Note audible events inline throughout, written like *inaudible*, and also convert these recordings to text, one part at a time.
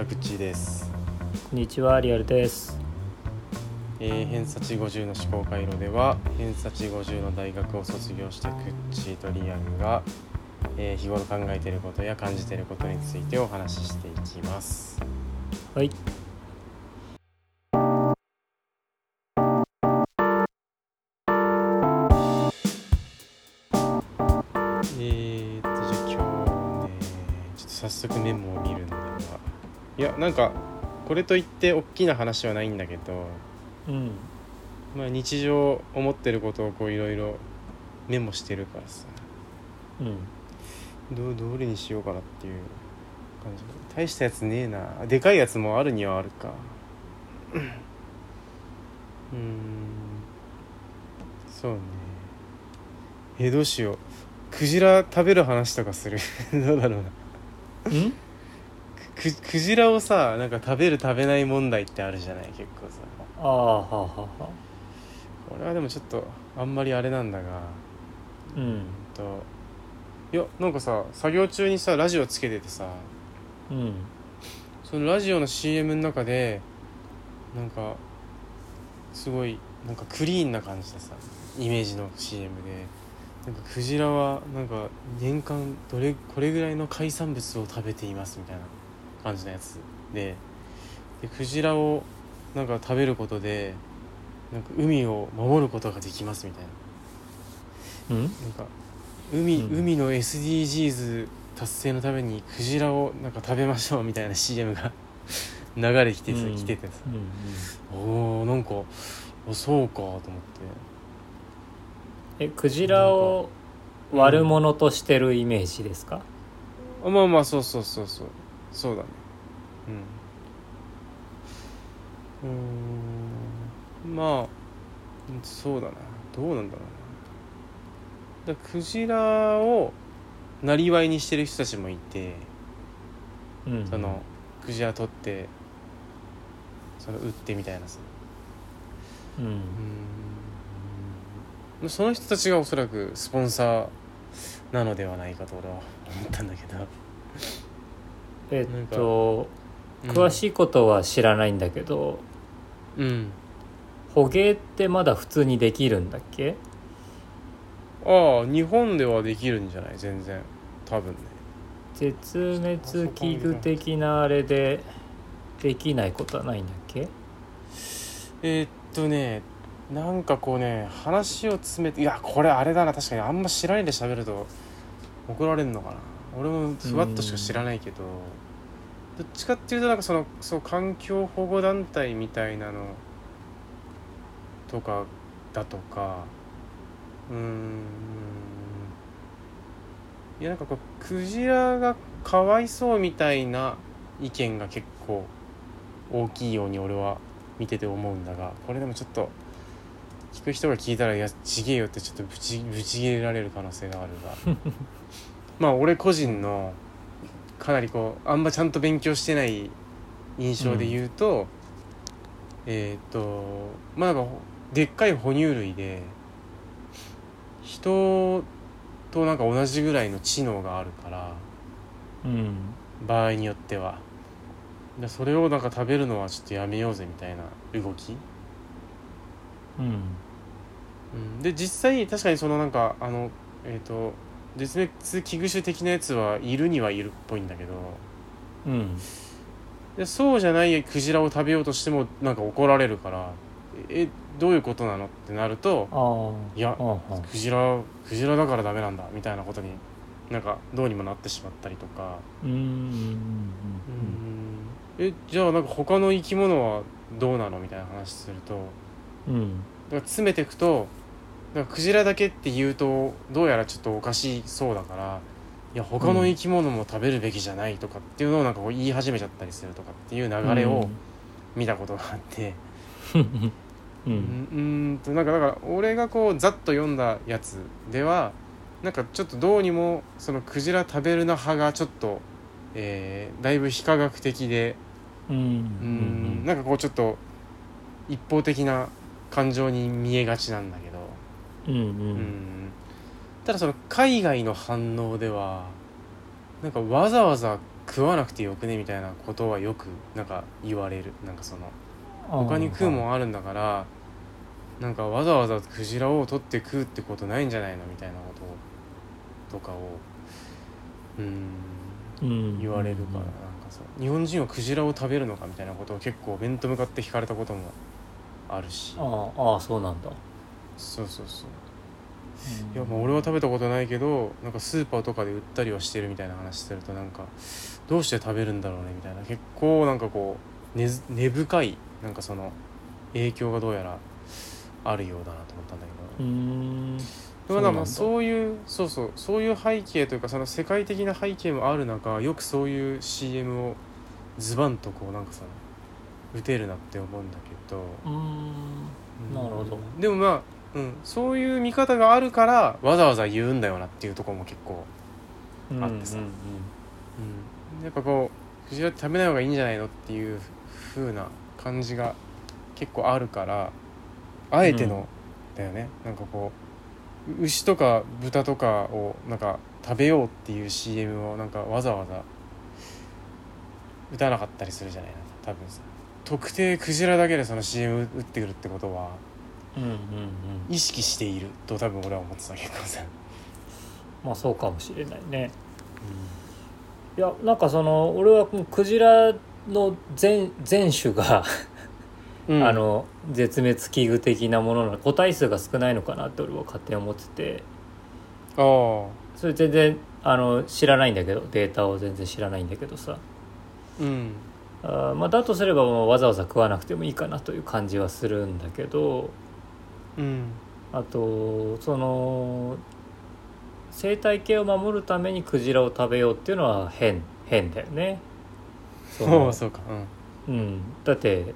はい、えー、こんにちはくっちーです、こんにちはリアルです。えー、偏差値50の思考回路では偏差値50の大学を卒業したくっちーとリアルが、えー日頃考えていることや感じていることについてお話ししていきます。はいなんかこれといって大きな話はないんだけどうん。まあ日常思ってることをこういろいろメモしてるからさ。うん。どどれにしようかなっていう感じ。大したやつねえな。でかいやつもあるにはあるか。*clears throat* うーん。そうね。えどうしよう。クジラ食べる話とかする。*laughs* どうだろうな。うん？くクジラをさなんか食べる食べない問題ってあるじゃない？結構さ。ああはあはあはあこれはでもちょっとあんまりあれなんだが。うん。うんといやなんかさ作業中にさラジオつけててさ。うん。そのラジオの CM の中でなんかすごいなんかクリーンな感じでさイメージの CM で。なんかクジラはなんか年間どれこれぐらいの海産物を食べていますみたいな感じのやつで。でクジラをなんか食べることでなんか海を守ることができますみたいな。うん？なんか海,、うん。海の SDGs 達成のためにクジラをなんか食べましょうみたいな CM が *laughs* 流れてきてさ、うん。来ててさ。うんおーなんかあそうかと思って。えクジラを悪者としてるイメージですか？あまあまあそうそうそうそうそうだね。うん。うーん。まあうんそうだな。どうなんだろうな。だクジラをなりわいにしてる人たちもいてうんそのクジラ取ってその売ってみたいなさ。うん。うーん。その人たちがおそらくスポンサーなのではないかと俺は思ったんだけどえっと詳いしいことは知らないんだけどうん。捕鯨ってまだ普通にできるんだっけ？ああ日本ではできるんじゃない？全然。多分ね。絶滅危惧的なあれでできないことはないんだっけ？えーっとねなんかこうね話を詰めていやこれあれだな。確かにあんま知らないで喋ると怒られるのかな俺もふわっとしか知らないけどどっちかっていうとなんかそのそう環境保護団体みたいなのとかだとかうん。いやなんかこうクジラがかわいそうみたいな意見が結構大きいように俺は見てて思うんだがこれでもちょっと聞く人が聞いたら「いやちげえよ」ってちょっとぶちぶち切れられる可能性があるが。*laughs* まあ俺個人のかなりこうあんまちゃんと勉強してない印象で言うと、えっ、とまあなんかでっかい哺乳類で人となんか同じぐらいの知能があるからうん。場合によっては。でそれをなんか食べるのはちょっとやめようぜみたいな動き、うん。うん、で実際確かにそのなんかあのえっ、と絶滅危惧種的なやつはいるにはいるっぽいんだけど。うん。でそうじゃないクジラを食べようとしてもなんか怒られるからえどういうことなのってなるとああいやクジラクジラだからダメなんだみたいなことになんかどうにもなってしまったりとか。うんうんうんうん。えじゃあなんか他の生き物はどうなのみたいな話するとうん。うんだから詰めていくとなんかクジラだけって言うとどうやらちょっとおかしそうだからいや他の生き物も食べるべきじゃないとかっていうのをなんかこう言い始めちゃったりするとかっていう流れを見たことがあって、*laughs* うん。ううんんうーんとなんかだから俺がこうざっと読んだやつではなんかちょっとどうにもそのクジラ食べるな派がちょっと、えーだいぶ非科学的でうん。ううんんなんかこうちょっと一方的な感情に見えがちなんだけど、うんううん。ただその海外の反応ではなんかわざわざ食わなくてよくねみたいなことはよくなんか言われる。なんかその他に食うもんあるんだからなんかわざわざクジラを取って食うってことないんじゃないのみたいなこととかをうんうん言われるからなんかそう。日本人はクジラを食べるのかみたいなことを結構面と向かって聞かれたこともあるし。ああそうなんだそうそうそう。いやまあ俺は食べたことないけどなんかスーパーとかで売ったりはしてるみたいな話するとなんかどうして食べるんだろうねみたいな。結構なんかこう根ず根深いなんかその影響がどうやらあるようだなと思ったんだけうどん。でもなんかそうそういうそうそうそういう背景というかその世界的な背景もある中よくそういう CM をズバンとこうなんかさ打てるなって思うんだけど。うん。なるほど。でもまあ、うん、そういう見方があるからわざわざ言うんだよなっていうところも結構あってさ。うんうん、やっぱこうクジラって食べない方がいいんじゃないのっていう風な感じが結構あるからあえての、だよね。なんかこう牛とか豚とかをなんか食べようっていう CM をなんかわざわざ打たなかったりするじゃない。な多分さ。特定クジラだけでその CM 打ってくるってことはうんうんうん意識していると多分俺は思ってた結構さ、まあそうかもしれないね。いやなんかその俺はクジラの全全種が、うん。あの絶滅危惧的なものの個体数が少ないのかなって俺は勝手に思ってて。ああ。それ全然あの知らないんだけどデータを全然知らないんだけどさ。うん。あーまあだとすればもうわざわざ食わなくてもいいかなという感じはするんだけどうん。あとその生態系を守るためにクジラを食べようっていうのは変変だよね。そ *laughs* そうのそうか。うん。うん、だって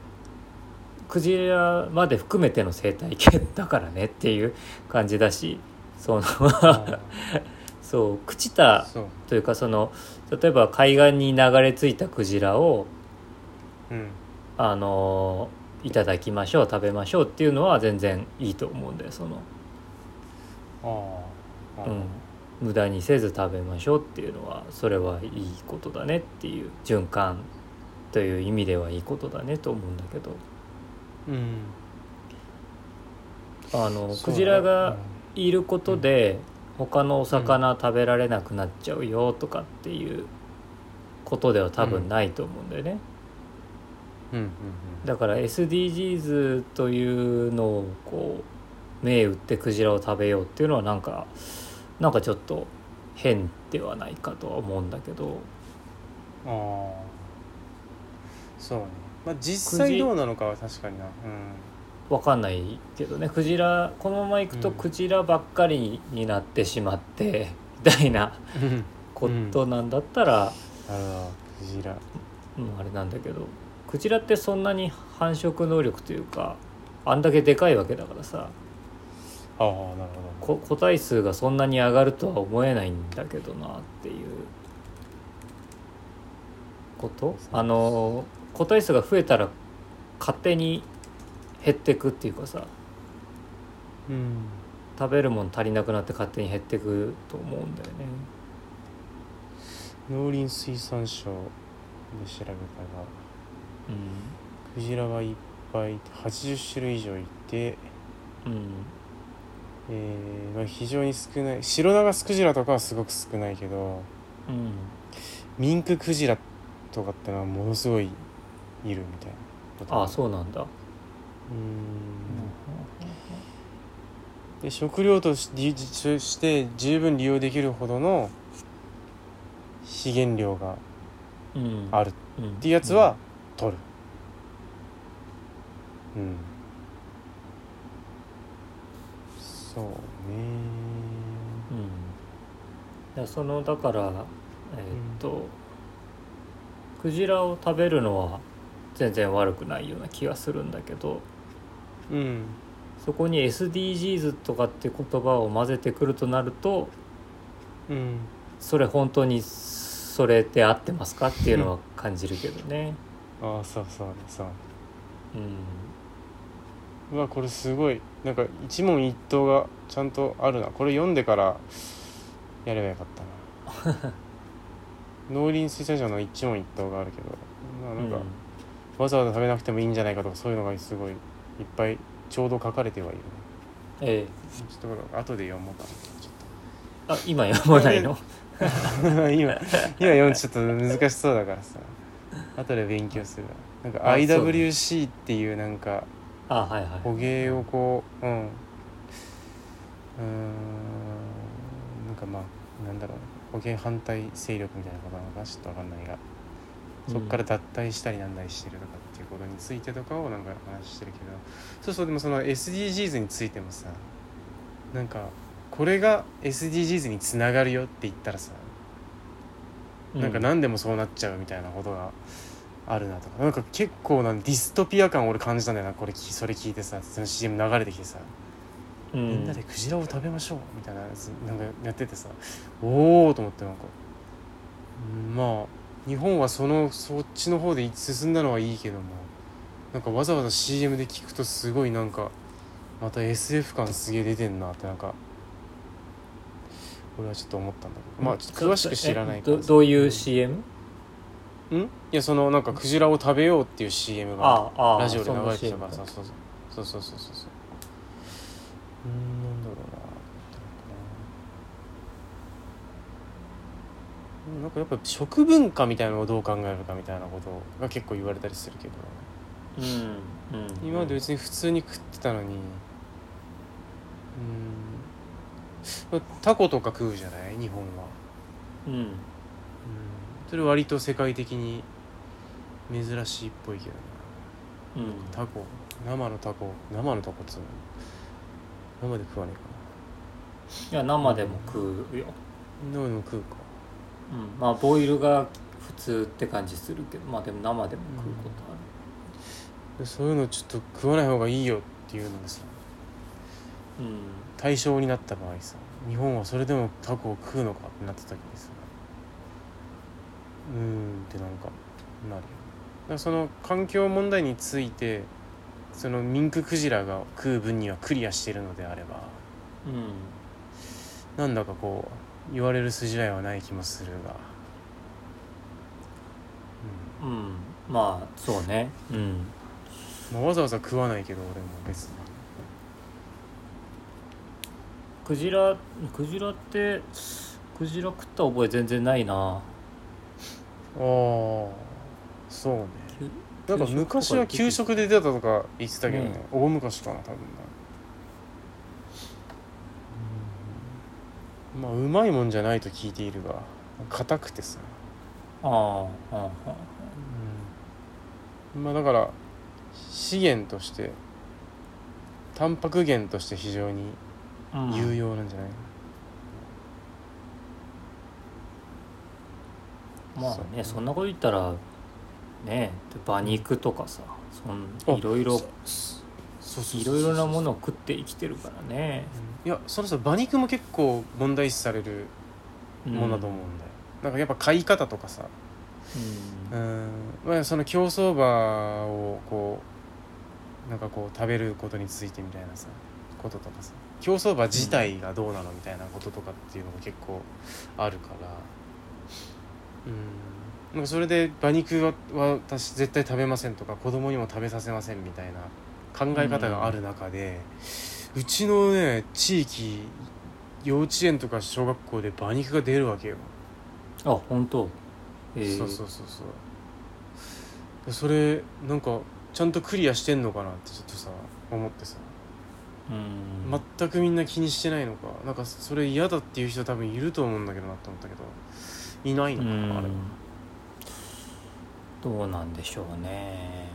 クジラまで含めての生態系だからねっていう感じだしそのあ *laughs* そう朽ちたというかその例えば海岸に流れ着いたクジラをうん。あのいただきましょう食べましょうっていうのは全然いいと思うんだよその、ああ、うん、無駄にせず食べましょうっていうのはそれはいいことだねっていう循環という意味ではいいことだねと思うんだけど。うん。あのクジラがいることで他のお魚食べられなくなっちゃうよとかっていうことでは多分ないと思うんだよね。うん。うんだから SDGs というのをこう銘打ってクジラを食べようっていうのはなんかなんかちょっと変ではないかとは思うんだけど。うんああそうね。まあ実際どうなのかは確かにな。わかんないけどね。クジラこのままいくとうん。クジラばっかりになってしまって、みたいなうん。ことなんだったら、なるほど。クジラ。うんあれなんだけどクジラってそんなに繁殖能力というかあんだけでかいわけだからさああなるほど。こ個体数がそんなに上がるとは思えないんだけどなっていう。こと？あの個体数が増えたら勝手に減ってくっていうかさうん。食べるもん足りなくなって勝手に減ってくと思うんだよね。農林水産省で調べたらクジラがいっぱいいて80種類以上いて、うん。うんえーまあ、非常に少ない。白長スクジラとかはすごく少ないけどうんミンククジラとかってのはものすごいいるみたいなああそうなんだ。うーん。で食料としして十分利用できるほどの資源量がうん。あるっうんていうやつは取る。うん。そうね。うん。だそのだからえーっと、クジラを食べるのは全然悪くないような気がするんだけどうん。そこに SDGs とかって言葉を混ぜてくるとなるとうん。それ本当にそれで合ってますかっていうのは感じるけどね。ああそうそうそう。うん。うわこれすごい。なんか一問一答がちゃんとあるな。これ読んでからやればよかったな。*laughs* 農林水産省の一問一答があるけど、まあ、なんか、うん。わざわざ食べなくてもいいんじゃないかとかそういうのがすごいいっぱいちょうど書かれてはいるね。えちょっと後で読もうかな。ちえあ今読まないの？ょっと今今読むとちょっと難しそうだからさ後で勉強する。わなんかあそうね。IWC っていうなんかあはいはい捕鯨をこううん。うーん。なんかまあなんだろう。捕鯨反対勢力みたいなことなのかな。ちょっとわかんないが。そこから脱退したりなんだりしてるとかっていうことについてとかをなんか話してるけど。そうそうでもその SDGs についてもさなんかこれが SDGs につながるよって言ったらさ、なんか何でもそうなっちゃうみたいなことがあるなとか。なんか結構なディストピア感俺感じたんだよな。これきそれ聞いてさその CM 流れてきてさ、うみんんなでクジラを食べましょうみたいなやつなんかやっててさ。おおと思ってなんか。うんまあ日本はそのそっちの方で進んだのはいいけども。なんかわざわざ CM で聞くとすごいなんかまた SF 感すげえ出てんなってなんか俺はちょっと思ったんだけど。まあちょっと詳しく知らないから。えどどういう CM? ん。いやそのなんかクジラを食べようっていう CM があああラジオで流れてたから。さそうそうそうそうそう。そうそう。んなんだろうな。なんかやっぱ食文化みたいなのをどう考えるかみたいなことが結構言われたりするけど。うんうん。今まで別に普通に食ってたのに。うーんタコとか食うじゃない？日本は。うん。うん。それ割と世界的に珍しいっぽいけどな。うん。タコ。生のタコ。生のタコっつうの。生で食わねいや生でも食うよ、えか生でも食うか。うん、まあボイルが普通って感じするけど。まあでも生でも食うことある。でそういうのちょっと食わない方がいいよっていうのでさ。うん対象になった場合さ日本はそれでもタコを食うのかってなった時にさうーんってなんかなるよだその環境問題についてそのミンククジラが食う分にはクリアしてるのであればうん。なんだかこう言われる筋合いはない気もするが、うん。うん。まあそうね。うん。まあ、わざわざ食わないけど俺も別にクジラクジラってクジラ食った覚え全然ないな。ああそうね。なんか昔は給食で出たとか言ってたけどね。ね大昔かな多分な。うん。まあうまいもんじゃないと聞いているが硬くてさ、ああああまあだから資源としてタンパク源として非常に有用なんじゃない、まあねそんなこと言ったらね馬肉とかさそあんいろいろいろいろなものを食って生きてるからね。いやそろそろ馬肉も結構問題視されるものだと思うんだよ、なんかやっぱ飼い方とかさ。ううん。まあその競走馬をこうなんかこう食べることについてみたいなさこととかさ競走馬自体がどうなのみたいなこととかっていうのが結構あるから。うん。なんかそれで馬肉はは私絶対食べませんとか子供にも食べさせませんみたいな考え方がある中で、うちのね地域幼稚園とか小学校で馬肉が出るわけよ。あ本当。えー。そうそうそうそう。それなんかちゃんとクリアしてんのかなってちょっとさ思ってさうん。全くみんな気にしてないのか。なんかそれ嫌だっていう人多分いると思うんだけどなって思ったけど。いないのかなあれ。どうなんでしょうね。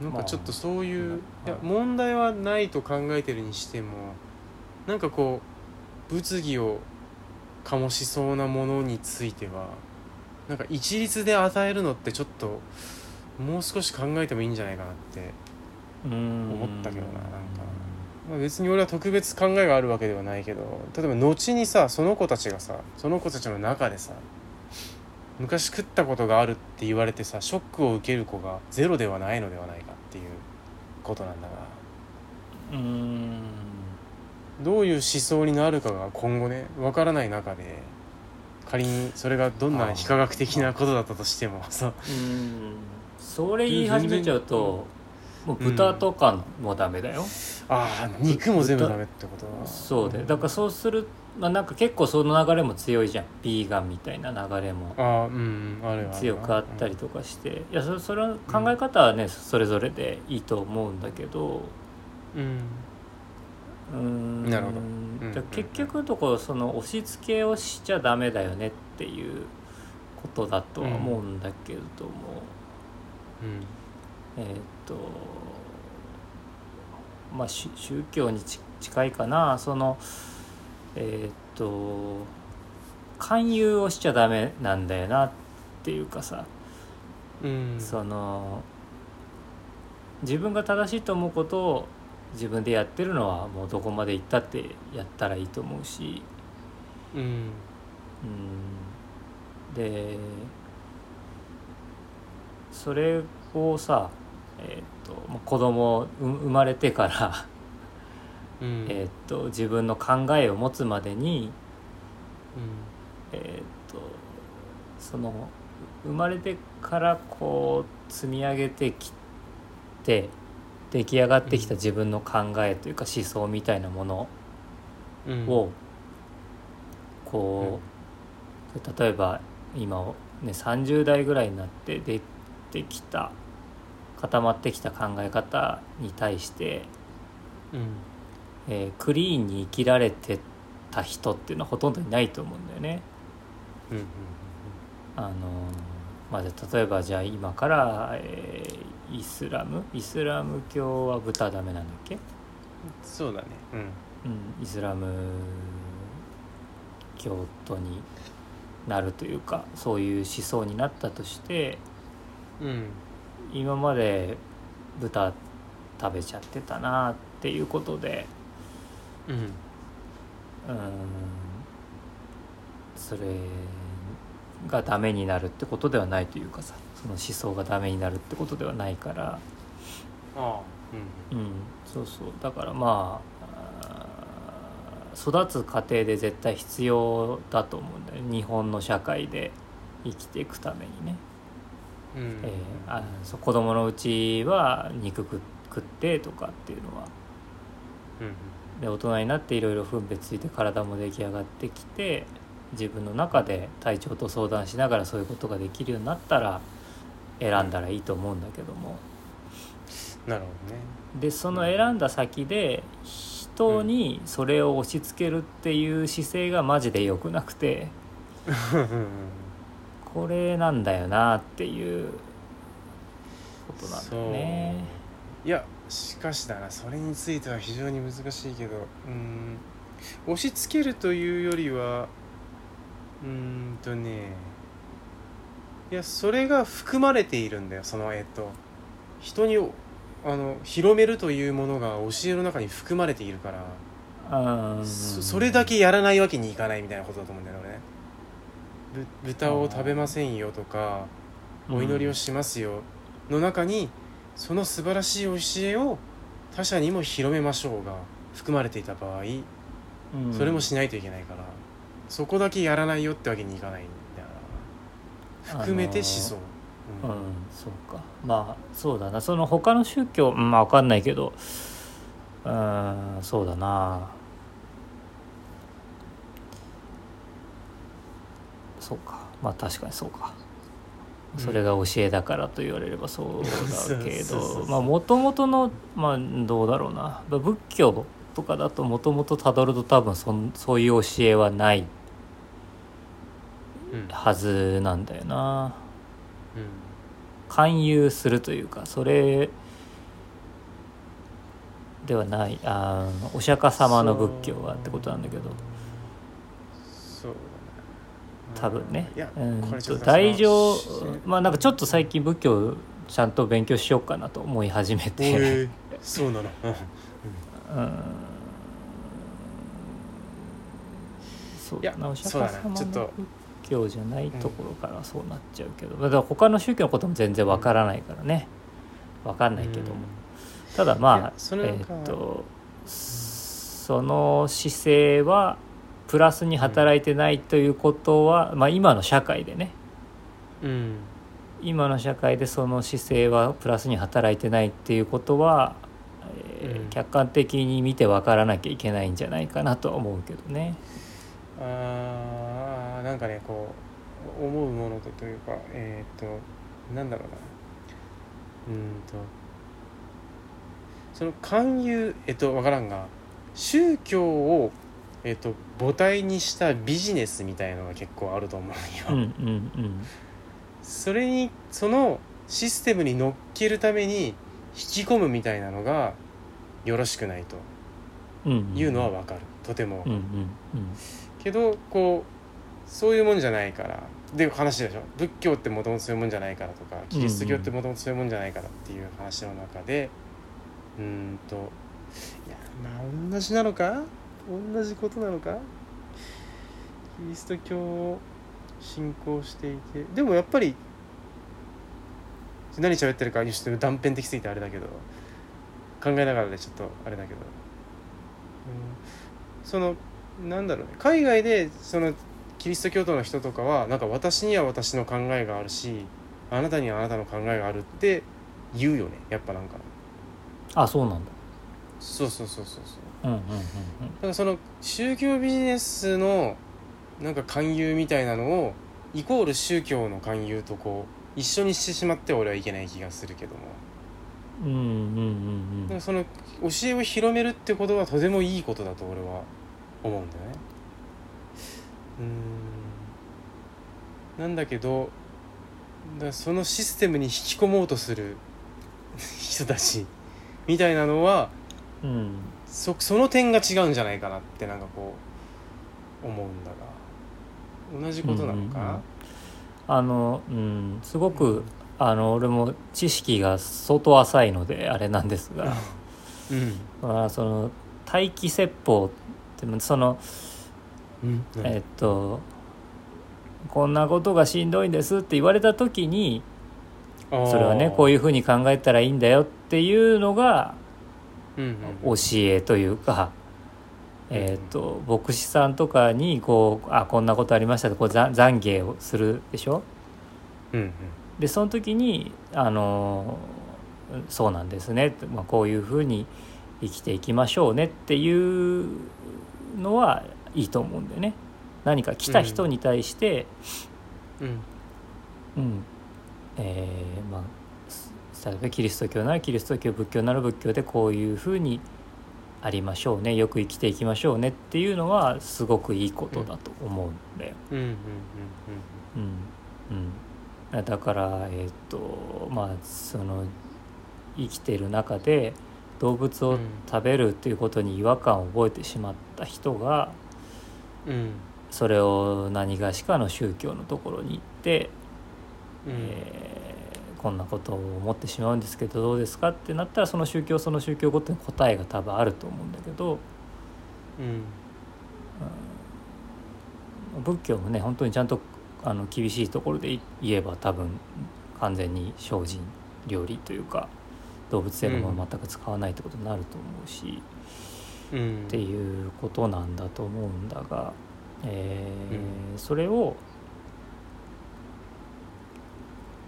うん。なんかちょっとそういう、まあいや問題はないと考えてるにしてもなんかこう物議を醸しそうなものについてはなんか一律で与えるのってちょっともう少し考えてもいいんじゃないかなってうん思ったけどななんか。まあ、別に俺は特別考えがあるわけではないけど例えば後にさその子たちがさその子たちの中でさ昔食ったことがあるって言われてさショックを受ける子がゼロではないのではないかっていうことなんだが。うん。どういう思想になるかが今後ね分からない中で仮にそれがどんな非科学的なことだったとしてもそううん。それ言い始めちゃうともう豚とかもダメだよ、ああ肉も全部ダメってことだ。そうでだからそうするまあなんか結構その流れも強いじゃん。ビーガンみたいな流れも。ああうん強くあったりとかして。いやそそれは考え方はねそれぞれでいいと思うんだけど。うん。うーん。なるほど。だから結局のところその押し付けをしちゃダメだよねっていうことだとは思うんだけれども、うんえーっとまあし宗教にち近いかな。そのえーっと勧誘をしちゃダメなんだよなっていうかさ、うん。その自分が正しいと思うことを自分でやってるのはもうどこまで行ったってやったらいいと思うし、うん。うん、でそれをさ、えーっとまあ子供う生まれてから、うん。えーっと自分の考えを持つまでに、うん。えーっとその生まれてからこう積み上げてきて出来上がってきた自分の考えというか思想みたいなものうんをこう例えば今、ね、30代ぐらいになって出てきた固まってきた考え方に対して、うん。えークリーンに生きられてた人っていうのはほとんどいないと思うんだよね。うんうんあのーまあ例えばじゃあ今から、えーイスラム？イスラム教は豚ダメなんだっけ、そうだね。うん。うん、イスラム教徒になるというかそういう思想になったとしてうん今まで豚食べちゃってたなっていうことで。うん。うーん。それがダメになるってことではないというかさ。その思想がダメになるってことではないから。ああうん。うん。そうそう。だからまあ育つ過程で絶対必要だと思うんだよね。日本の社会で生きていくためにね。うん。えーあそう子供のうちは肉食食ってとかっていうのは。うんで大人になっていろいろ分別ついて体も出来上がってきて自分の中で体調と相談しながらそういうことができるようになったら選んだらいいと思うんだけども。なるほどね。でその選んだ先で人にそれを押し付けるっていう姿勢がマジで良くなくてこれなんだよなっていうことなんだよね。いやしかしだなそれについては非常に難しいけどうん。押し付けるというよりはうーんとね。いやそれが含まれているんだよそのえっと人にあの広めるというものが教えの中に含まれているから。うん。そそれだけやらないわけにいかないみたいなことだと思うんだよ豚を食べませんよとかお祈りをしますよ。の中にその素晴らしい教えを他者にも広めましょうが含まれていた場合うん。それもしないといけないからそこだけやらないよってわけにいかないんだよな。含めて思想、うん、そうか。まあそうだな。その他の宗教うんまあ分かんないけどうんそうだなそうか。まあ確かにそうか。それが教えだからと言われればそうだけどまあもともとのまあどうだろうな。まあ仏教とかだともともとたどると多分そんそういう教えはないはずなんだよな。うん。勧誘するというかそれではない。あーお釈迦様の仏教はってことなんだけど多分ね。うん大乗まあなんかちょっと最近仏教ちゃんと勉強しようかなと思い始めおて、え *laughs* そうなの。うん。うん。そうだなお釈迦様の仏教じゃないところからそうなっちゃうけど、だから他の宗教のことも全然わからないからね。わかんないけども、ただいまあえーっとその姿勢はププラスに働いてないということは、まあ、今の社会でね。うん。今の社会でその姿勢はプラスに働いてないっていうことは、えーうん。客観的に見て分からなきゃいけないんじゃないかなとは思うけどね。あーなんかねこう思うものとというかえっ、となんだろうな。うんと。その勧誘えっと分からんが宗教をえっと母体にしたビジネスみたいのが結構あると思うよ、うんうんうん。それにそのシステムに乗っけるために引き込むみたいなのがよろしくないと。うんうん。いうのは分かる。とても、うんうん。けどこうそういうもんじゃないから。で話でしょ。仏教ってもともとそういうもんじゃないからとかキリスト教ってもともとそういうもんじゃないからっていう話の中で。うーんと。いやまあ同じなのか？同じことなのか？キリスト教を信仰していて。でもやっぱり何喋ってるかちょっと断片的すぎてあれだけど考えながらでちょっとあれだけど、うん、そのなんだろうね。海外でそのキリスト教徒の人とかはなんか私には私の考えがあるしあなたにはあなたの考えがあるって言うよね。やっぱなんか。あそうなんだ。そうそうそうそうそうだからその宗教ビジネスのなんか勧誘みたいなのをイコール宗教の勧誘とこう一緒にしてしまっては俺はいけない気がするけども。うんうんうんうんだからその教えを広めるってことはとてもいいことだと俺は思うんだよね。うーん。なんだけどだそのシステムに引き込もうとする人たちみたいなのはうんそその点が違うんじゃないかなってなんかこう思うんだが。同じことなのか、あのうんすごくあの俺も知識が相当浅いのであれなんですが、うん。まあ、その待機説法ってそのうんえっとこんなことがしんどいんですって言われた時にそれはねこういいうふうに考えたらいいんだよっていうのがうんうん教えというか、えっと牧師さんとかにこうあこんなことありましたとこうざ懺悔をするでしょ？うんうん。でその時にあのそうなんですね、まあ、こういうふうに生きていきましょうね。っていうのはいいと思うんだよね。何か来た人に対して、うん。うん。えーまあす例えばキリスト教ならキリスト教仏教なら仏教でこういうふうにありましょうねよく生きていきましょうねっていうのはすごくいいことだと思うんだよ。だからえっ、とまあその生きてる中で動物を食べるっていうことに違和感を覚えてしまった人がうん。うん。それを何がしかの宗教のところに行って、うん。えーこんなことを思ってしまうんですけどどうですかってなったらその宗教その宗教ごとに答えが多分あると思うんだけど、うん。仏教もね本当にちゃんとあの厳しいところでい言えば多分完全に精進料理というか動物性のものを全く使わないってことになると思うし、うん。っていうことなんだと思うんだが、えーうそれを、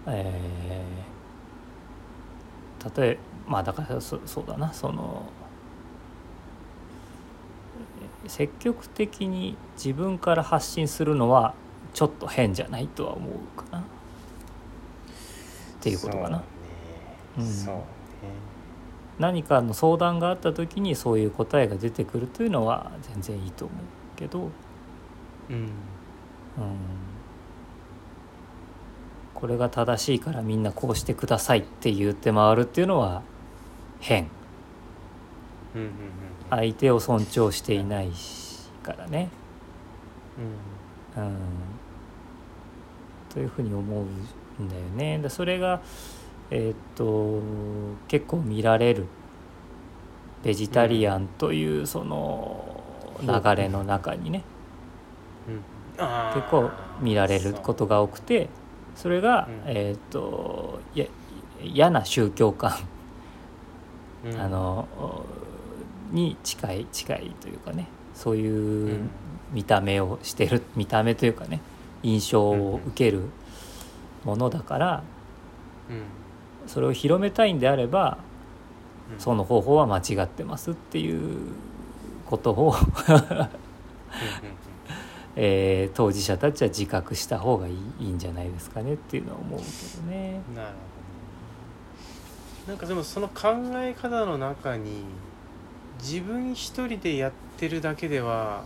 えー例えまあだからそそうだな。そのえー積極的に自分から発信するのはちょっと変じゃないとは思うかな。っていうことかな。そうね。うん。そうね。何かの相談があった時にそういう答えが出てくるというのは全然いいと思うけど、うん、うんこれが正しいからみんなこうしてくださいって言って回るっていうのは変。うんうん相手を尊重していないしからね、うん。うん、というふうに思うんだよね。でそれがえーっと結構見られるベジタリアンというその流れの中にね、結構見られることが多くてそれが、うん。えーっとや嫌な宗教観、そううん。あのに近い近いというかね。そういう見た目をしてる見た目というかね。印象を受けるものだからうん。それを広めたいんであればうん。その方法は間違ってますっていうことを、えー当事者たちは自覚した方がいいいいんじゃないですかねっていうのは思うけどね。なるほど。ねなんかでもその考え方の中に自分一人でやってるだけでは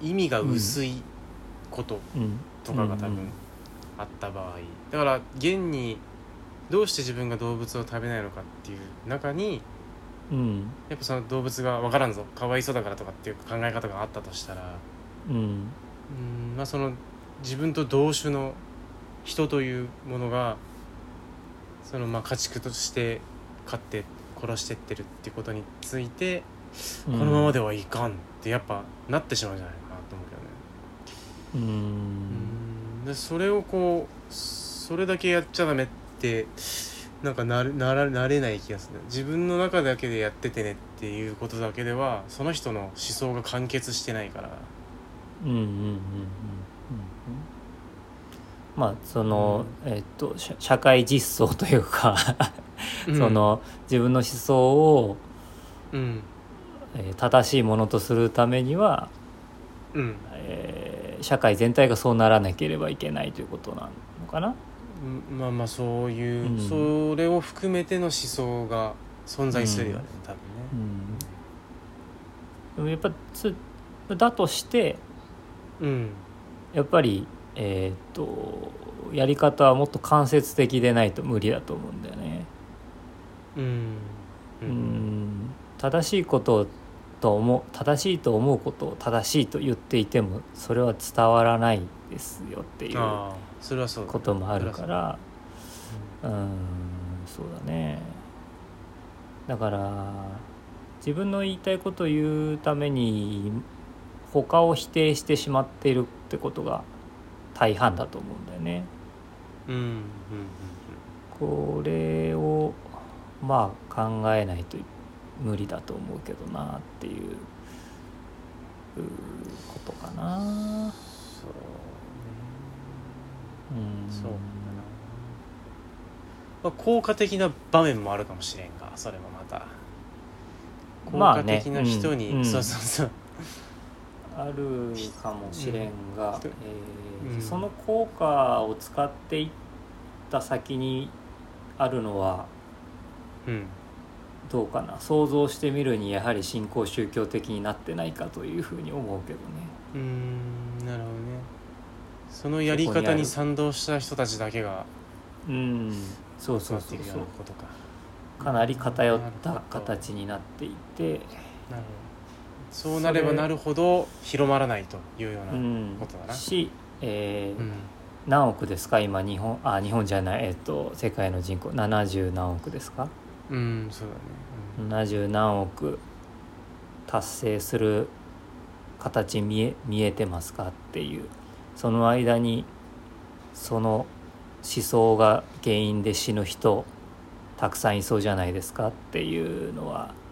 意味が薄いことうん、とかが多分あった場合、だから現にどうして自分が動物を食べないのかっていう中にうん。やっぱその動物が分からんぞかわいそうだからとかっていう考え方があったとしたらうんうんまあその自分と同種の人というものがそのまあ家畜として飼って殺してってるってことについて、このままではいかんってやっぱなってしまうんじゃないかなと思うけどね。うんでそれをこうそれだけやっちゃダメってなんかなななれない気がする自分の中だけでやっててねっていうことだけではその人の思想が完結してないから。うんうんうんうんうんうん。まあその、えっと社社会実装というかその自分の思想を、うん。えー正しいものとするためには、うん。えー社会全体がそうならなければいけないということなのかな。うん。まあまあそういう、うん。それを含めての思想が存在するよね、多分うん。でもやっぱつだとしてねうん。やっぱりえーっとやり方はもっと間接的でないと無理だと思うんだよね。うん。正しいことと思う正しいと思うことを正しいと言っていてもそれは伝わらないですよっていうああそれはそうだこともあるからうんそうだね。だから自分の言いたいことを言うために他を否定してしまっているってことが大半だと思うんだよね。うんうんこれをまあ考えないと無理だと思うけどなっていううことかな。そうね。うん。そうだな、まあ、効果的な場面もあるかもしれんがそれもまた。効まあね。果的な人に、うんうん。そうそうそうあるかもしれんが、うん。えーうん。その効果を使っていった先にあるのはうん。どうかな？想像してみるにやはり新興宗教的になってないかというふうに思うけどね。うーんなるほどね。そのやり方に賛同した人たちだけがうん。そうそそうう。そうそうか。かなり偏った形になっていて、なるほどそうなればなるほど広まらないというようなうん。ことだな。し、えーうん。何億ですか？今日本あ日本じゃない。えっと世界の人口。70何億ですか？うんそうだね。70何億達成する形見え見えてますかっていう。その間にその思想が原因で死ぬ人たくさんいそうじゃないですかっていうのはうん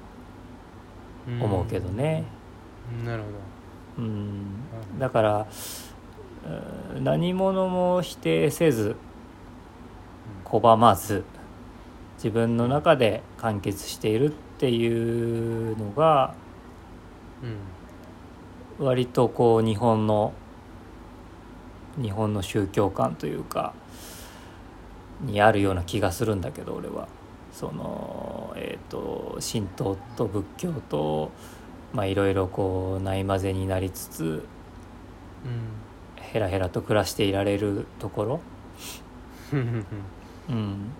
思うけどね。うん。なるほうん。だからうん何者も否定せず拒まず自分の中で完結しているっていうのがどうん。割とこう日本の日本の宗教観というかにあるような気がするんだけど俺はそのえっ、と神道と仏教とまあいろいろこうない混ぜになりつつうん。ヘラヘラと暮らしていられるところ。うん。うん。うん。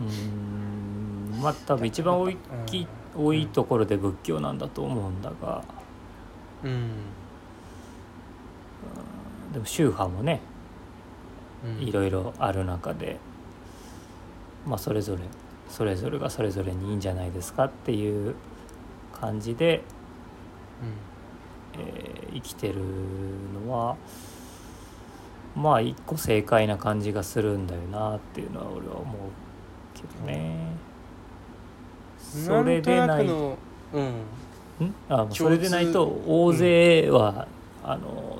うんまあ多分一番多いき多いところで仏教なんだと思うんだが。うん。でも宗派もねうん。いろいろある中でまあそれぞれそれぞれがそれぞれにいいんじゃないですかっていう感じで、えー生きてるのはまあ一個正解な感じがするんだよなっていうのは俺は思うけどね。うん。それでないうん。ん？あそれでないと大勢は、あの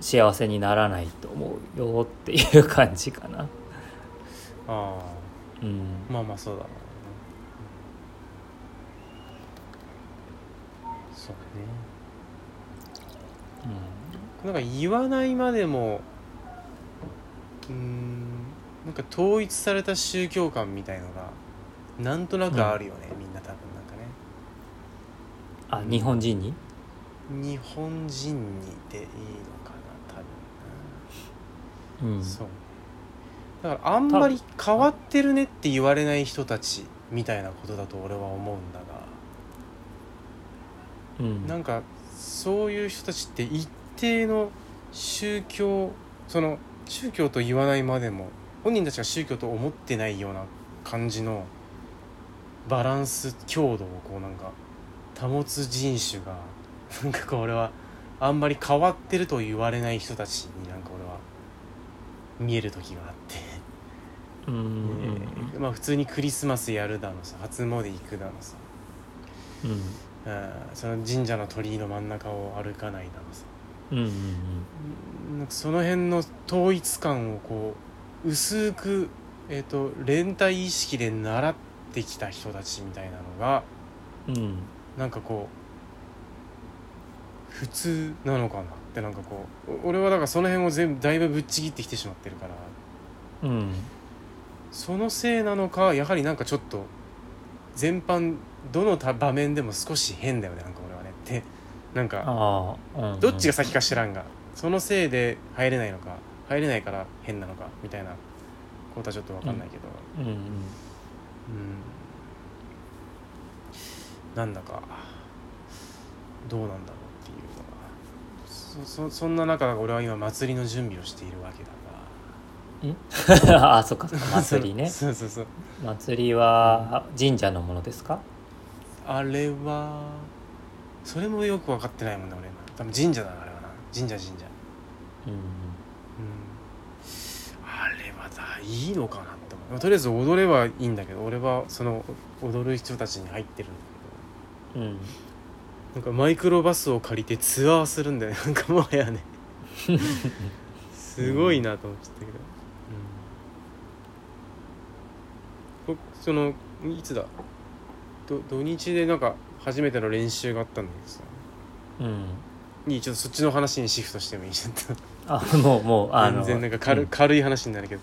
幸せにならないと思うよっていう感じかなああ。うん。まあまあそうだろうな。そうね。なんか言わないまでもうーんなんか統一された宗教観みたいのがなんとなくあるよね、みんな多分なんかね。あ日本人に？日本人にでいいのかな多分うん。なそうだからあんまり変わってるねって言われない人たちみたいなことだと俺は思うんだがうん。なんかそういう人たちって一定の宗教その宗教と言わないまでも本人たちが宗教と思ってないような感じのバランス強度をこうなんか保つ人種が *laughs* なんかこう俺はあんまり変わってると言われない人たちになんか俺は見える時がうん。えーまあ普通にクリスマスやるだのさ初詣行くだのさ。うん。うんその神社の鳥居の真ん中を歩かないだのさ。うん。うんなんかその辺の統一感をこう薄く、えー、と連帯意識で習ってきた人たちみたいなのがうんうん。なんかこう普通なのかなってなんかこうお俺はだからその辺を全部だいぶぶっちぎってきてしまってるから。うんそのせいなのかやはりなんかちょっと全般どのた場面でも少し変だよねなんか俺はね。ってなんかうんうん。どっちが先か知らんがそのせいで入れないのか入れないから変なのかみたいなことはちょっと分かんないけど。うんうんうん、なんだかどうなんだろうっていうのがそそそんな中俺は今祭りの準備をしているわけだ。が *laughs* あそっか。そっか祭りね。そうそうそう。祭りは神社のものですか？あれはそれもよく分かってないもんね俺な多分神社だなあれはな。神社神社。うん。うん。あれはだいいのかなって思う。とりあえず踊ればいいんだけど俺はその踊る人たちに入ってるんだうん。けどなんかマイクロバスを借りてツアーするんだよね。なんかもはやね。*laughs* すごいなと思っちゃったけど、うん、そのいつだ？ど土日でなんか初めての練習があったんだけどさうん。いいちょっとそっちの話にシフトしてもいいちょっと。あもうもうあの。全然なんか軽,、うん。軽い話になるけど。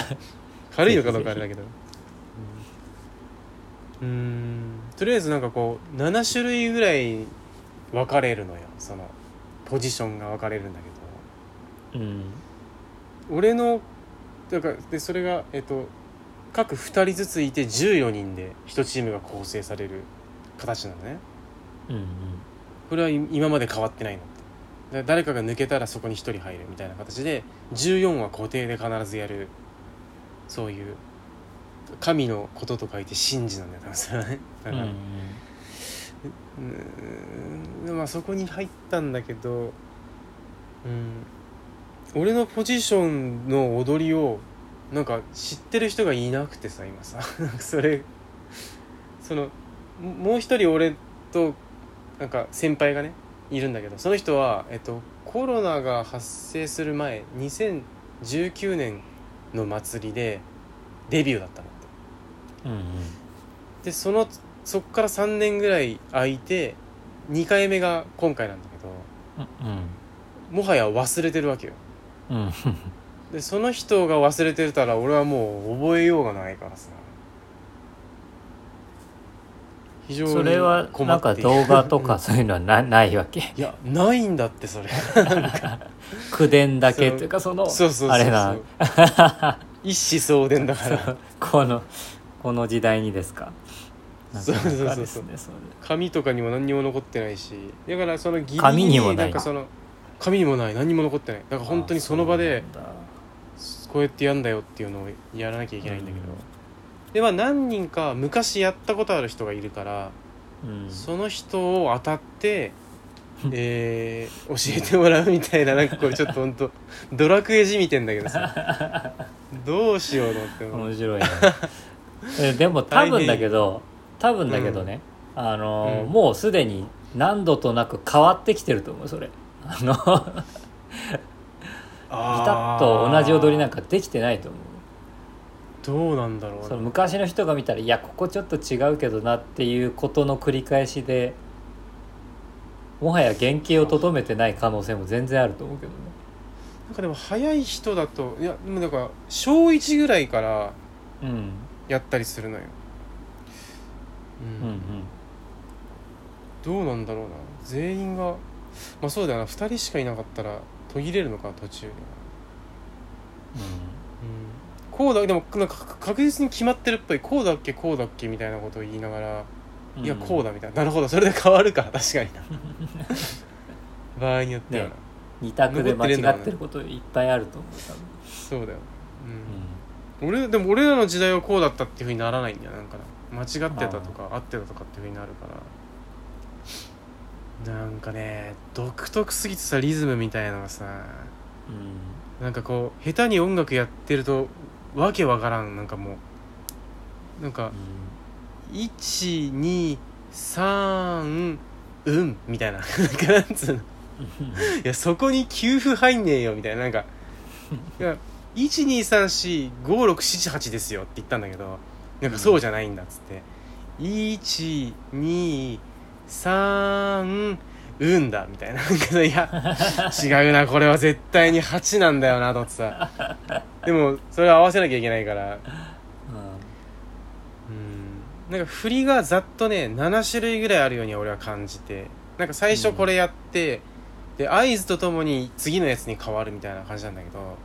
*laughs* 軽いのかどうかあれだけど。うん。うん。とりあえずなんかこう7種類ぐらい分かれるのよ。そのポジションが分かれるんだけど。うん。俺のだからでそれがえっと各2人ずついて14人で1チームが構成される形なのね。うんうん。これは今まで変わってないのっ誰かが抜けたらそこに1人入るみたいな形で14は固定で必ずやる。そういう神のことと書いて神事なんだよ多分それはね。だから、うんうーん。まあそこに入ったんだけど、うん、俺のポジションの踊りをなんか知ってる人がいなくてさ今さ。*laughs* それそのももう一人俺となんか先輩がねいるんだけどその人は、えっと、コロナが発生する前2019年の祭りでデビューだったのって。うんうん。でそのそっから3年ぐらい空いて2回目が今回なんだけどもはや忘れてるわけよ。うんうんでその人が忘れてたら俺はもう覚えようがないからさ。非常にそれはなんか動画とか *laughs* そういうのはなないわけ。いやないんだってそれ。*laughs* 口伝だけっていうかそのあれな。*laughs* 一子相伝だから。このこの時代にですか。そうそうそうそう。紙とかにも何にも残ってないし。だからそのギリギリ紙にもない。んかその紙にもない。何にも残ってない。だから本当にその場でこうやってやんだよっていうのをやらなきゃいけないんだけど、うん。でまあ何人か昔やったことある人がいるから、うん。その人を当たって、*laughs* えー教えてもらうみたいななんかこれちょっと本当 *laughs* ドラクエじみてんだけどさ。*laughs* どうしようと思って面白いね。えでも多分だけど多分だけどね、あの、うん。もうすでに何度となく変わってきてると思うそれ。あのピタッと同じ踊りなんかできてないと思う。どうなんだろうなその昔の人が見たらいやここちょっと違うけどなっていうことの繰り返しでもはや原型をとどめてない可能性も全然あると思うけどね。なんかでも早い人だといやでもだから小1ぐらいからうんやったりするのよ、うん。うん。どうなんだろうな。全員がまあそうだよな。2人しかいなかったら途切れるのか途中。では、うん、こうだでもなんか確実に決まってるっぽいこうだっけこうだっけみたいなことを言いながら、うん。いやこうだみたいな。なるほど。それで変わるか。ら確かにな。*laughs* 場合によっては。な、ね。二択で間違ってることいっぱいあると思う多分。そうだよ、うん。俺でも俺らの時代はこうだったっていうふうにならないんだよなんかな。間違ってたとか合ってたとかっていうふうになるからなんかね独特すぎてさリズムみたいなのがさうん。なんかこう下手に音楽やってるとわけわからん。なんかもうなんか123うんみたいな。*laughs* なんかなんつうの。*laughs* いやそこに給付入んねえよみたいな。なんかいや1234567ですよって言ったんだけどなんかそうじゃないんだっつって3うんだみたいな。なんかいや違うなこれは絶対に8なんだよなと思ってさ。でもそれを合わせなきゃいけないから。うん。なんか振りがざっとね7種類ぐらいあるように俺は感じて。なんか最初これやって、で合図とともに次のやつに変わるみたいな感じなんだけど。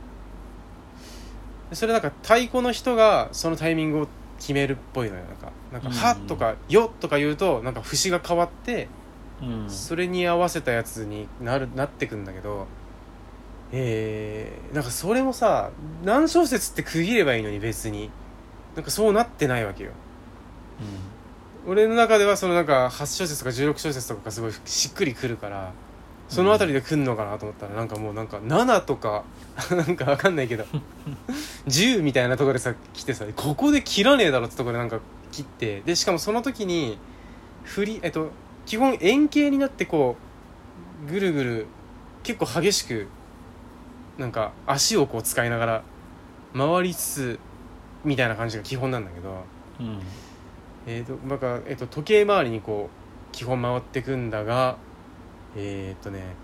それなんか太鼓の人がそのタイミングを決めるっぽいのよなんか「なんかうん。は」とか「よ」とか言うとなんか節が変わってうん。うんそれに合わせたやつになるなってくんだけどえー、なんかそれもさ何小節って区切ればいいのに別に。なんかそうなってないわけよ。俺の中ではそのなんか8小節とか16小節とかがすごいしっくりくるからその辺りで来んのかなと思ったらなんかもうなんか7とか *laughs* なんかわかんないけど *laughs* 10みたいなところでさ来てさここで切らねえだろってところでなんか切ってでしかもその時に振りえっと基本円形になってこうぐるぐる結構激しくなんか足をこう使いながら回りつつみたいな感じが基本なんだけどうん。えーとなんかえー、と時計回りにこう基本回ってくんだがえっ、とね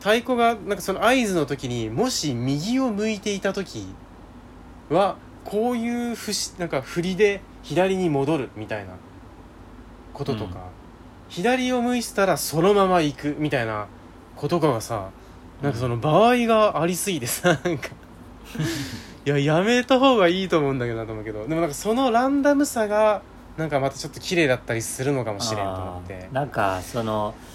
太鼓がなんかその合図の時にもし右を向いていた時はこういうふしなんか振りで左に戻るみたいなこととか、うん。左を向いてたらそのまま行くみたいなことかがさなんかその場合がありすぎてさなんかいややめた方がいいと思うんだけどなと思うけどでもなんかそのランダムさがなんかまたちょっと綺麗だったりするのかもしれんと思って。なんかそのうん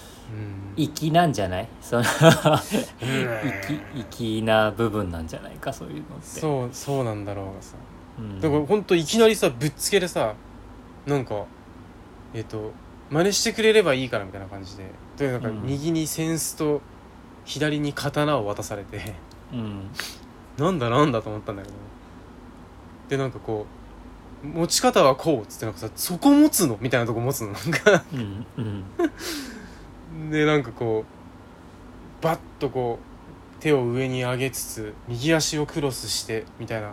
粋なんじゃない？そのうん。粋粋な部分なんじゃないか？そういうのって。そうそうなんだろうがさ。うん。だからほんといきなりさぶっつけでさなんかえっ、と真似してくれればいいからみたいな感じで。でなんかうん。右に扇子と左に刀を渡されて。うん。なんだなんだと思ったんだけど。でなんかこう持ち方はこうっつってなんかさそこ持つの？みたいなとこ持つの？なんか。うんうん *laughs* でなんかこうバッとこう手を上に上げつつ右足をクロスしてみたいな。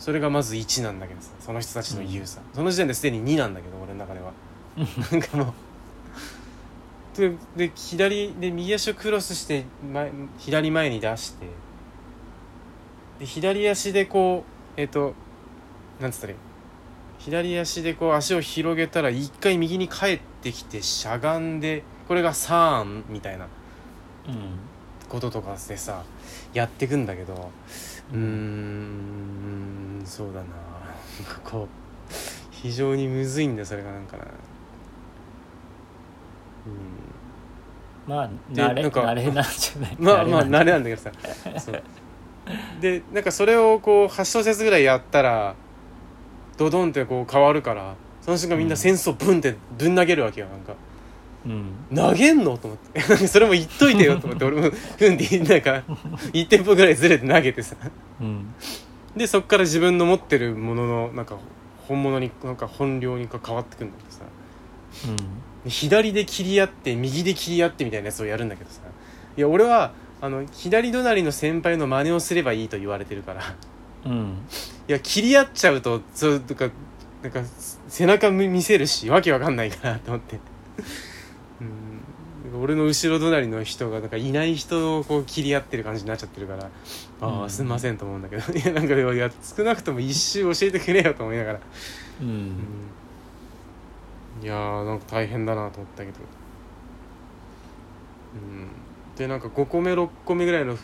それがまず1なんだけどさその人たちの言うさ、その時点ですでに2なんだけど俺の中では。なんかもう。でで左で右足をクロスして前左前に出してで左足でこうえっ、となんつったらいい？左足でこう足を広げたら一回右に帰ってきてしゃがんでこれがサーンみたいなうん。こととかでさやってくんだけどうーんそうだな。なんかこう非常にむずいんだよそれがなんかな。うん。まあで慣れなんか慣れなんじゃない。*laughs* まあまあ慣れ慣れなんだけどさ。*laughs* そう。でなんかそれをこう8小節ぐらいやったらドドンってこう変わるからその瞬間みんな戦争ブンってぶん投げるわけよなんかうん。投げんの？と思って。*laughs* それも言っといてよと思って。*laughs* 俺もふんってなんか1テンポぐらいずれて投げてさ。うん。でそっから自分の持ってるもののなんか本物になんか本領にか変わってくんだけどさ。左で切り合って右で切り合ってみたいなやつをやるんだけどさ。いや俺はあの左隣の先輩の真似をすればいいと言われてるから。うん。うんいや切り合っちゃうとそうとかなんか背中見せるしわけわかんないかなと思って。うん俺の後ろ隣の人がなんかいない人をこう切り合ってる感じになっちゃってるからああうん。すんませんと思うんだけど。*laughs* いやなんかでもいや少なくとも一周教えてくれよと思いながら、うん。うん。いやーなんか大変だなと思ったけど。うん。でなんか5個目6個目ぐらいの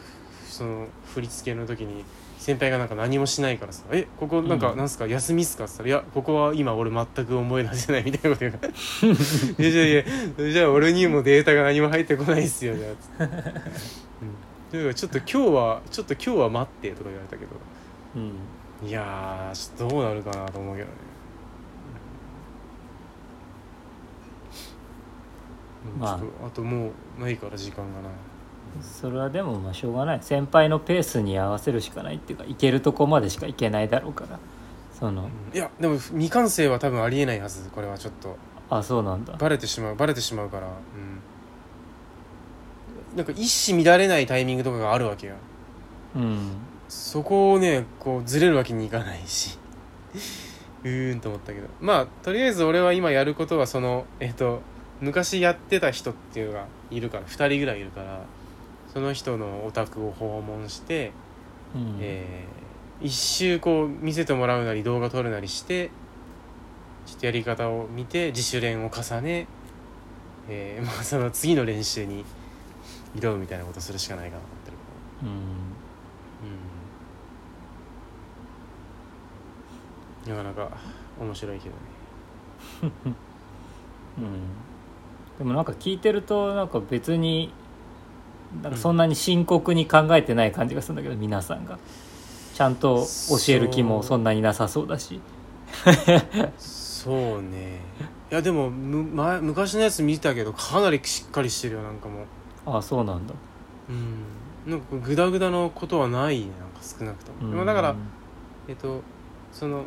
その振り付けの時に先輩がなんか何もしないからさ「えここなんかうんなんすか？休みっすか?」っつったら「いやここは今俺全く思い出せない」みたいなこと言うから「*laughs* いやじゃあいやじゃあ俺にもデータが何も入ってこないっすよ」じゃあ。つって、うん、ちょっと今日はちょっと今日は待ってとか言われたけど。うん。いやーちょっとどうなるかなと思うけどね。うん。まあ。あともうないから時間がないそれはでもまあしょうがない。先輩のペースに合わせるしかないっていうか行けるとこまでしか行けないだろうから。そのいやでも未完成は多分ありえないはずこれはちょっと。あそうなんだ。バレてしまうバレてしまうから。うん。なんか一糸乱れないタイミングとかがあるわけよ。うん。そこをねこうずれるわけにいかないし。*laughs* うーんと思ったけど。まあとりあえず俺は今やることはそのえっと昔やってた人っていうのがいるから2人ぐらいいるからその人のお宅を訪問して、うん。えー一周こう見せてもらうなり動画撮るなりしてちょっとやり方を見て自主練を重ね、えーまあ、その次の練習に挑むみたいなことするしかないかなと思ってるうん。うん。なかなか面白いけどね。*laughs* うん。でもなんか聞いてるとなんか別になんかそんなに深刻に考えてない感じがするんだけど、皆さんが。ちゃんと教える気もそんなになさそうだし。そうね。いやでもむ前昔のやつ見たけどかなりしっかりしてるよなんかもう。あそうなんだ。うん。なんかグダグダのことはないねなんか少なくとも、でもだからえっとその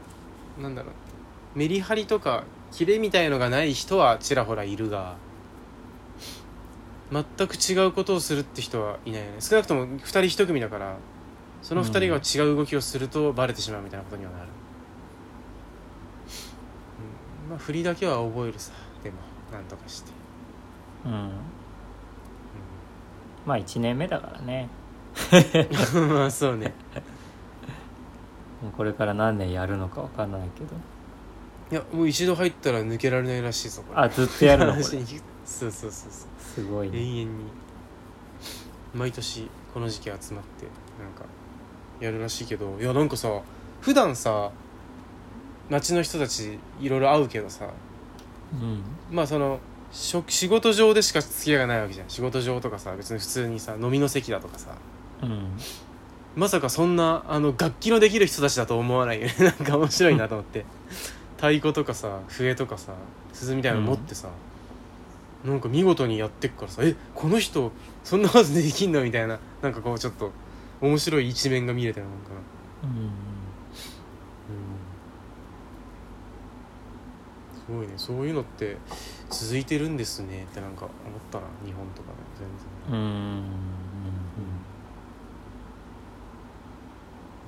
なんだろう。メリハリとかキレみたいのがない人はちらほらいるが全く違うことをするって人はいないよね。少なくとも2人1組だからその2人が違う動きをするとバレてしまうみたいなことにはなる、うん、まあ振りだけは覚えるさ。でもなんとかして、うん。まあ1年目だからね。うん、まあそうね。*laughs* これから何年やるのか分かんないけど。いやもう一度入ったら抜けられないらしいぞこれ。あずっとやるのこれ。*laughs* そうそうそうそうすごいね。永遠に毎年この時期集まってなんかやるらしいけどいやなんかさ普段さ町の人たちいろいろ会うけどさうん。まあその職仕事上でしか付き合いがないわけじゃん。仕事上とかさ別に普通にさ飲みの席だとかさ。うん。まさかそんなあの楽器のできる人たちだと思わないよね。*laughs* なんか面白いなと思って。*laughs* 太鼓とかさ笛とかさ鈴みたいなの持ってさ、なんか見事にやってっからさえこの人そんな数でできんのみたいななんかこうちょっと面白い一面が見れたよなんかうんすごいね。そういうのって続いてるんですねってなんか思ったな日本とかね全然。うんうん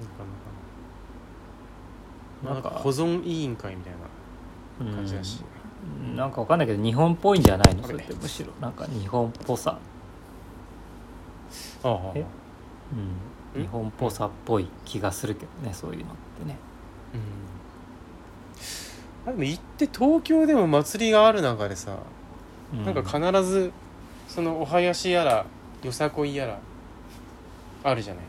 なかなか。ななんか保存委員会みたいうんな感じだし、うんなんかわかんないけど日本っぽいんじゃないの？それってむしろ。なんか日本っぽさ。ああえ？うん。ん？日本っぽさっぽい気がするけどねそういうのってね。うん。あでも行って東京でも祭りがある中でさ、うなんか必ずそのお囃子やらよさこいやらあるじゃない？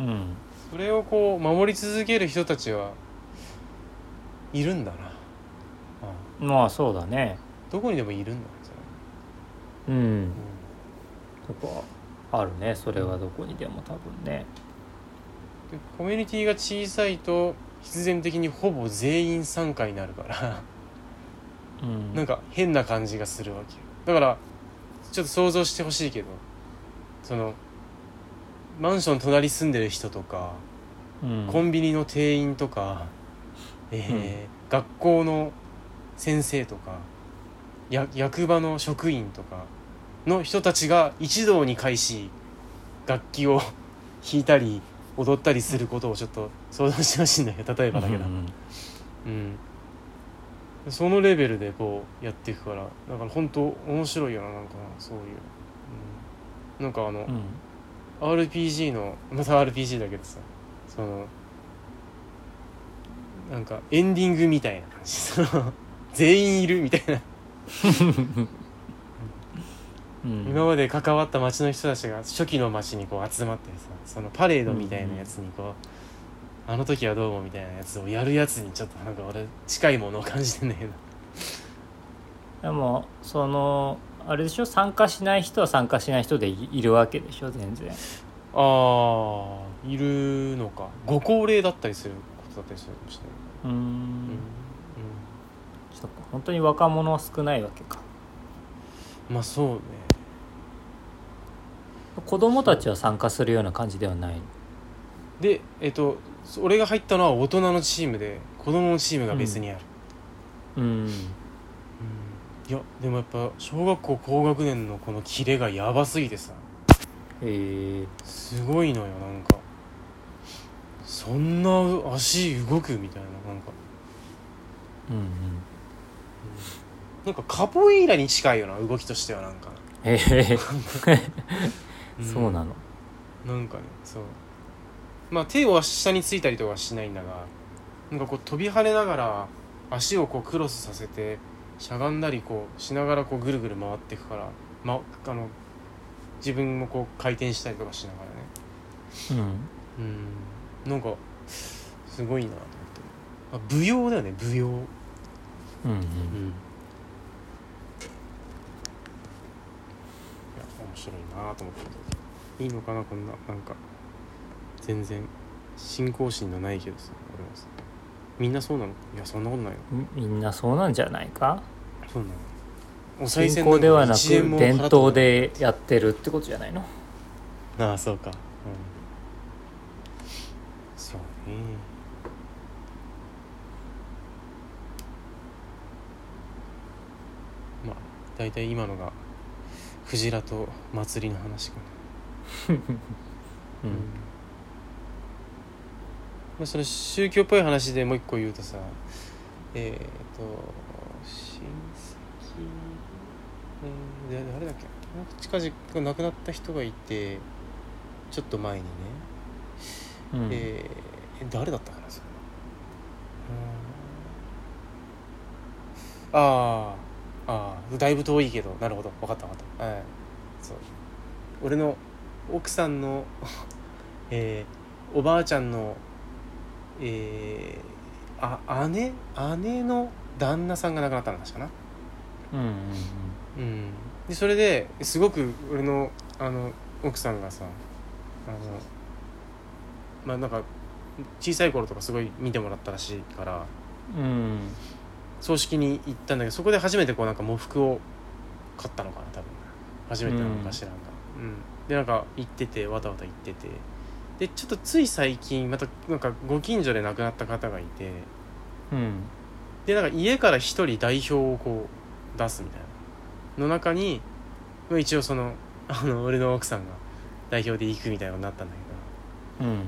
うん。それをこう守り続ける人たちはいるんだなまあそうだね。どこにでもいるんだ。うん。うん。そこはあるね。それはどこにでも多分ね。でコミュニティが小さいと必然的にほぼ全員参加になるから。うん。なんか変な感じがするわけよ。だからちょっと想像してほしいけどそのマンション隣住んでる人とか、うん。コンビニの店員とか、えー学校の先生とかや役場の職員とかの人たちが一堂に会し楽器を *laughs* 弾いたり踊ったりすることをちょっと想像してほしいんだけど *laughs* 例えばだけど、うんうんそのレベルでこうやっていくからだから本当面白いよななんかなそういう、うん、なんかあの、うん。RPG のまた RPG だけどさそのなんかエンディングみたいな感じ。そ *laughs* の全員いるみたいな、うん。今まで関わった町の人たちが初期の町にこう集まってさそのパレードみたいなやつにこう、あの時はどうもみたいなやつをやるやつにちょっとなんか俺近いものを感じてんだけど。でもそのあれでしょ参加しない人は参加しない人でいいるわけでしょ全然。ああいるのか。ご高齢だったりすることだったりするかもしれない、うんそっか本当に若者は少ないわけか。うん、まあそうね。子供たちは参加するような感じではない。でえっと俺が入ったのは大人のチームで子供のチームが別にある、うん。うん。いやでもやっぱ小学校高学年のこのキレがやばすぎてさ。え。ー、すごいのよなんか。そんな足動くみたいななんか。うんうんなんかカポエイラに近いよな動きとしてはなんか、えー、ん。そうなの。なんかねそう。まあ手を下についたりとかはしないんだがなんかこう飛び跳ねながら足をこうクロスさせてしゃがんだりこうしながらこうぐるぐる回っていくから、ま、あの自分もこう回転したりとかしながらね。うん。うん。なんかすごいなと思って。あ舞踊だよね舞踊。うんうん。うんいや面白いなと思って。いいのかな？こんななんか全然信仰心のないけどさ俺はさ。みんなそうなの？いやそんなことないよ。みみんなそうなんじゃないか？そうなの。お賽信銭仰ではなく一円も払った伝統でやってるってことじゃないの？ああそうか。うん。そうね。まあ大体今のがクジラと祭りの話かな。うん。まあ、その宗教っぽい話でもう一個言うとさえっ、と親戚、えー、で誰だっけ？近々亡くなった人がいてちょっと前にね、うん。えー誰だったかなそれ。うん。あーあーだいぶ遠いけどなるほど分かった分かった。はい。そう。俺の奥さんの *laughs* えーおばあちゃんのえー、あ姉？姉の旦那さんが亡くなったの確かな？うんうんうん。でそれですごく俺のあの奥さんがさあのまあなんか小さい頃とかすごい見てもらったらしいから。うんうん葬式に行ったんだけどそこで初めてこうなんか喪服を買ったのかな多分。初めてなのかしらんが、うん。でなんか行っててわたわた行ってて。でちょっとつい最近またなんかご近所で亡くなった方がいて。うん。でなんか家から一人代表をこう出すみたいなの中にまあ一応その *laughs* あの俺の奥さんが代表で行くみたいなのになったんだけど。うん。うん。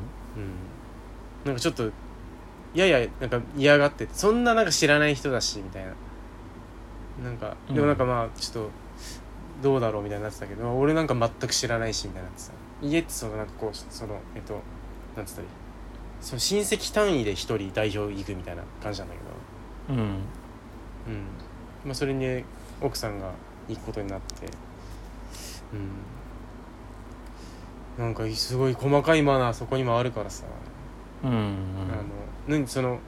なんかちょっとややなんか嫌がっててそんななんか知らない人だしみたいな。なんかうん。でもなんかまあちょっとどうだろうみたいになってたけど、俺なんか全く知らないしみたいになってさ家ってそのなんかこうそのえっとなんつったらいい？その親戚単位で一人代表行くみたいな感じなんだけど。うん。うん。まあそれにね奥さんが行くことになって。うん。なんかすごい細かいマナーそこにもあるからさ、うん。あの何その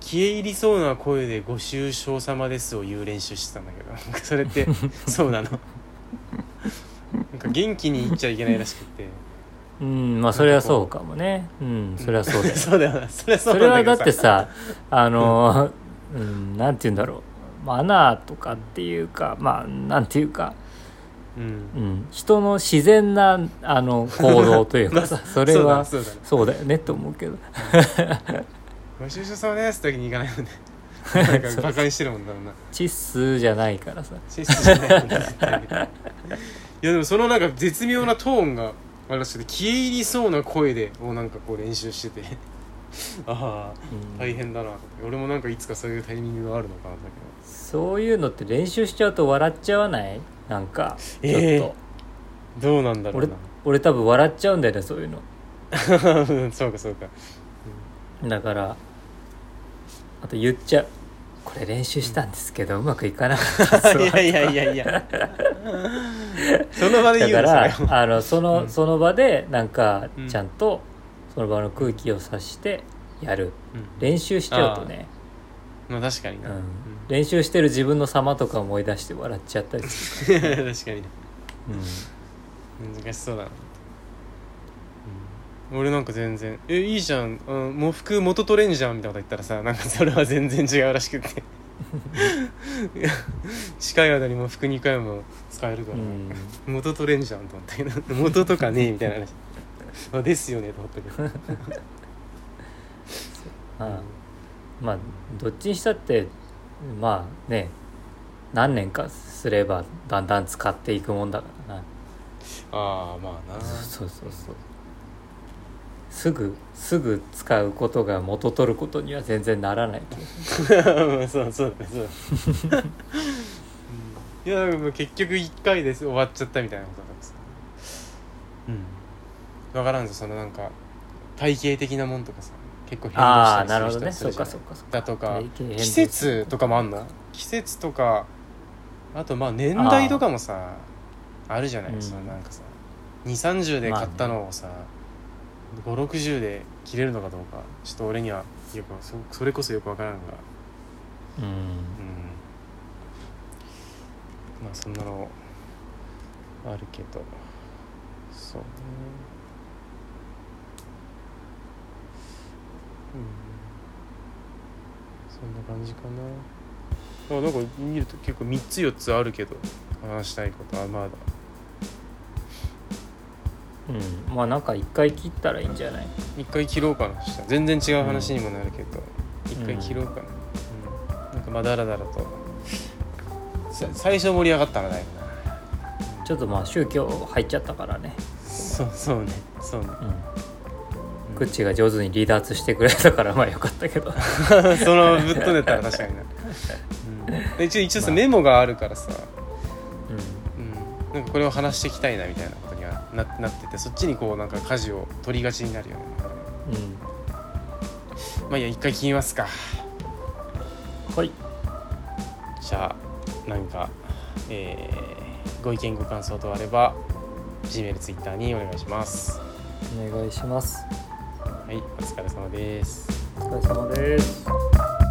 消え入りそうな声で「ご愁傷様です」を言う練習してたんだけどなんかそれって *laughs* そうなの？なんか元気に言っちゃいけないらしくて。うんまあそれはそうかもね。うんそれはそうだよ。*laughs* そうだよな。それはそうそれはだってさあのうんなんて言うんだろう。マナーとかっていうかまあなんていうか、うん。うん、人の自然なあの行動というかさ *laughs* それはそうだよねと思うけどご愁傷様です。って時に行かないもんね。*laughs* なんかバカにしてるもんだろうな。チッスじゃないからさ。シスじゃないもんね。絶対に。いやでもそのなんか絶妙なトーンがあれらしくて消え入りそうな声でをなんかこう練習してて。ああうん。大変だなと俺もなんかいつかそういうタイミングがあるのかな。だそういうのって練習しちゃうと笑っちゃわない？なんかちょっと、ええけどどうなんだろう俺俺多分笑っちゃうんだよねそういうの。な *laughs* そうかそうか。だからあと言っちゃう。これ練習したんですけど、うまくいかなかった。*laughs* いやいやいやいや。その場でだ言うか？らあのその、うん。その場でなんかうん。ちゃんとその場の空気を察してやる。うん。練習しちゃうとね、まあ確かにな、うん。うん。練習してる自分の様とか思い出して笑っちゃったりする、*laughs* 確かにうん。難しそうだな、うん、俺なんか全然「えいいじゃん、うん、喪服元取れんじゃん」みたいなこと言ったらさなんかそれは全然違うらしくて。い *laughs* や近い間に喪服2回も使えるから、うん。元取れんじゃんと思ったけど。元とかねえみたいな話。*laughs* あですよねと思ったけど。ああまあどっちにしたってまあね何年かすればだんだん使っていくもんだからな。ああまあな。そうそうそうすぐすぐ使うことが元取ることには全然ならない気がするそうそう *laughs* そう。*laughs* いやでも結局1回で終わっちゃったみたいなことだからさうん。分からんぞそのなんか体系的なもんとかさ結構変動ああしたりする人そうかはするじゃないそうかそうかだとか季節とかもあんの？季節とかあとまあ年代とかもさあるじゃない、うん。そのなんかさ230で買ったのをさ、560で切れるのかどうかちょっと俺にはよくそそれこそよく分からんが。うん。うん。まあそんなのあるけど。そうね。うん。そんな感じかな。あなんか見ると結構3つ4つあるけど話したいことはまだうん。まあなんか一回切ったらいいんじゃない？一回切ろうかな。したら全然違う話にもなるけど一、回切ろうかな、うん。なんかまあだらだらと。さ最初盛り上がったらだいぶな。ちょっとまあ宗教入っちゃったからね。そうそうね。そうね、うん。グッチが上手に離脱してくれたからまあよかったけど。*laughs* そのぶっ飛んでたら確かにな、うん、で一応一応さ、まあ。メモがあるからさ、うん。うん、なんかこれを話していきたいなみたいな。こななっててそっちにこうなんか舵を取りがちになるよね。うん。まあいいや一回切りますか。はい。じゃあなんか、えーご意見ご感想等あれば Gmail、Twitter にお願いします。お願いします。はいお疲れ様です。お疲れ様です